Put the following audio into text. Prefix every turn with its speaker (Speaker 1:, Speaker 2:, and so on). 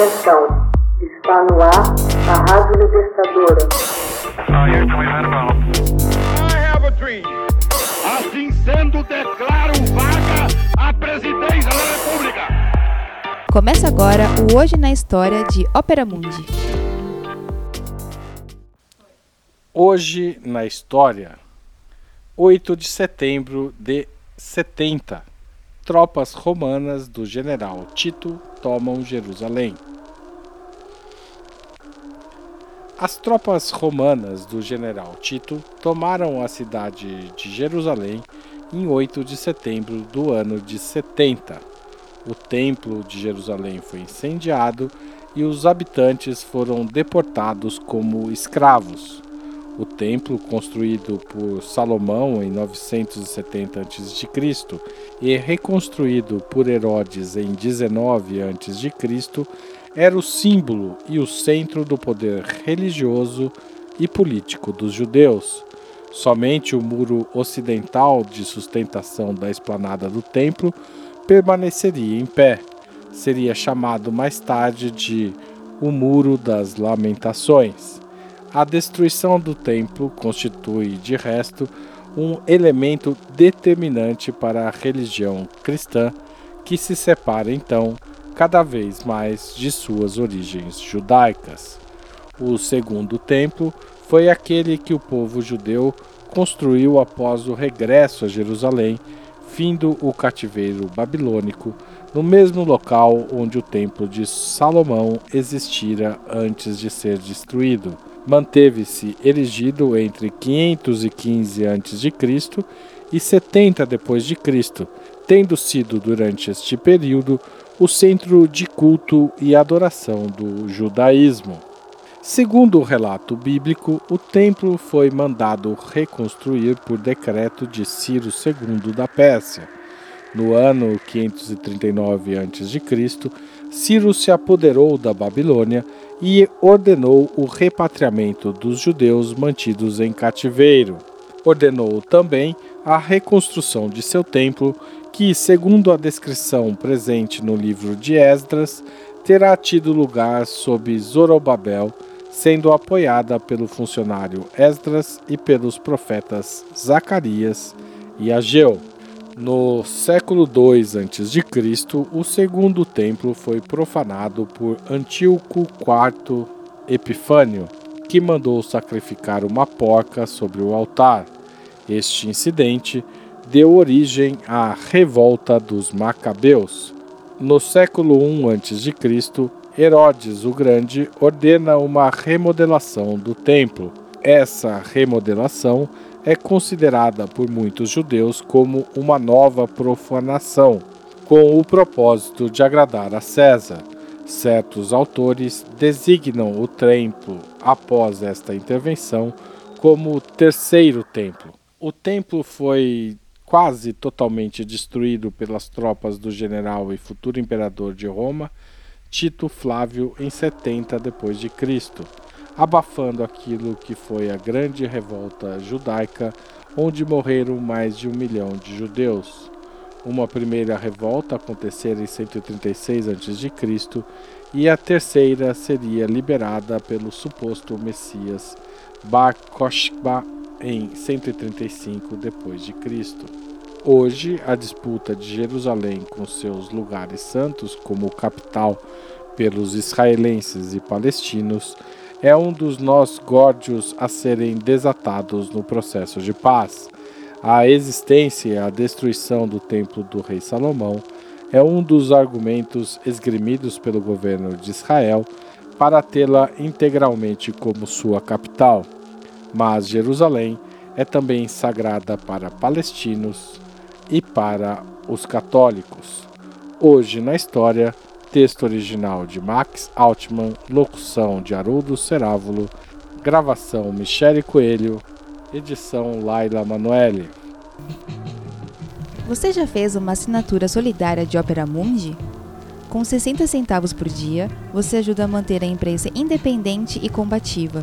Speaker 1: Atenção, está no ar a Rádio Libertadora.
Speaker 2: Assim sendo, declaro vaga a presidência da República.
Speaker 3: Começa agora o Hoje na História de Ópera Mundi.
Speaker 4: Hoje na História, 8 de setembro de 70 tropas romanas do general Tito tomam Jerusalém. As tropas romanas do general Tito tomaram a cidade de Jerusalém em 8 de setembro do ano de 70. O templo de Jerusalém foi incendiado e os habitantes foram deportados como escravos. O templo, construído por Salomão em 970 a.C. e reconstruído por Herodes em 19 a.C., era o símbolo e o centro do poder religioso e político dos judeus. Somente o muro ocidental de sustentação da esplanada do templo permaneceria em pé. Seria chamado mais tarde de o Muro das Lamentações. A destruição do templo constitui, de resto, um elemento determinante para a religião cristã, que se separa então cada vez mais de suas origens judaicas. O segundo templo foi aquele que o povo judeu construiu após o regresso a Jerusalém, findo o cativeiro babilônico, no mesmo local onde o templo de Salomão existira antes de ser destruído manteve-se erigido entre 515 a.C. e 70 d.C., tendo sido durante este período o centro de culto e adoração do judaísmo. Segundo o relato bíblico, o templo foi mandado reconstruir por decreto de Ciro II da Pérsia. No ano 539 a.C., Ciro se apoderou da Babilônia e ordenou o repatriamento dos judeus mantidos em cativeiro. Ordenou também a reconstrução de seu templo, que, segundo a descrição presente no livro de Esdras, terá tido lugar sob Zorobabel, sendo apoiada pelo funcionário Esdras e pelos profetas Zacarias e Ageu. No século II a.C., o segundo templo foi profanado por Antíoco IV Epifânio, que mandou sacrificar uma porca sobre o altar. Este incidente deu origem à revolta dos Macabeus. No século I a.C., Herodes o Grande ordena uma remodelação do templo. Essa remodelação é considerada por muitos judeus como uma nova profanação, com o propósito de agradar a César. Certos autores designam o templo, após esta intervenção, como o terceiro templo. O templo foi quase totalmente destruído pelas tropas do general e futuro imperador de Roma, Tito Flávio, em 70 depois de Cristo abafando aquilo que foi a grande revolta judaica, onde morreram mais de um milhão de judeus. Uma primeira revolta acontecera em 136 a.C. e a terceira seria liberada pelo suposto Messias Bar Kokhba em 135 d.C. Hoje, a disputa de Jerusalém com seus lugares santos como capital pelos israelenses e palestinos é um dos nós górdios a serem desatados no processo de paz. A existência e a destruição do templo do rei Salomão é um dos argumentos esgrimidos pelo governo de Israel para tê-la integralmente como sua capital. Mas Jerusalém é também sagrada para palestinos e para os católicos. Hoje na história, Texto original de Max Altman, locução de Haroldo Cerávulo, gravação Michele Coelho, edição Laila Manoeli.
Speaker 3: Você já fez uma assinatura solidária de Opera Mundi? Com 60 centavos por dia, você ajuda a manter a imprensa independente e combativa.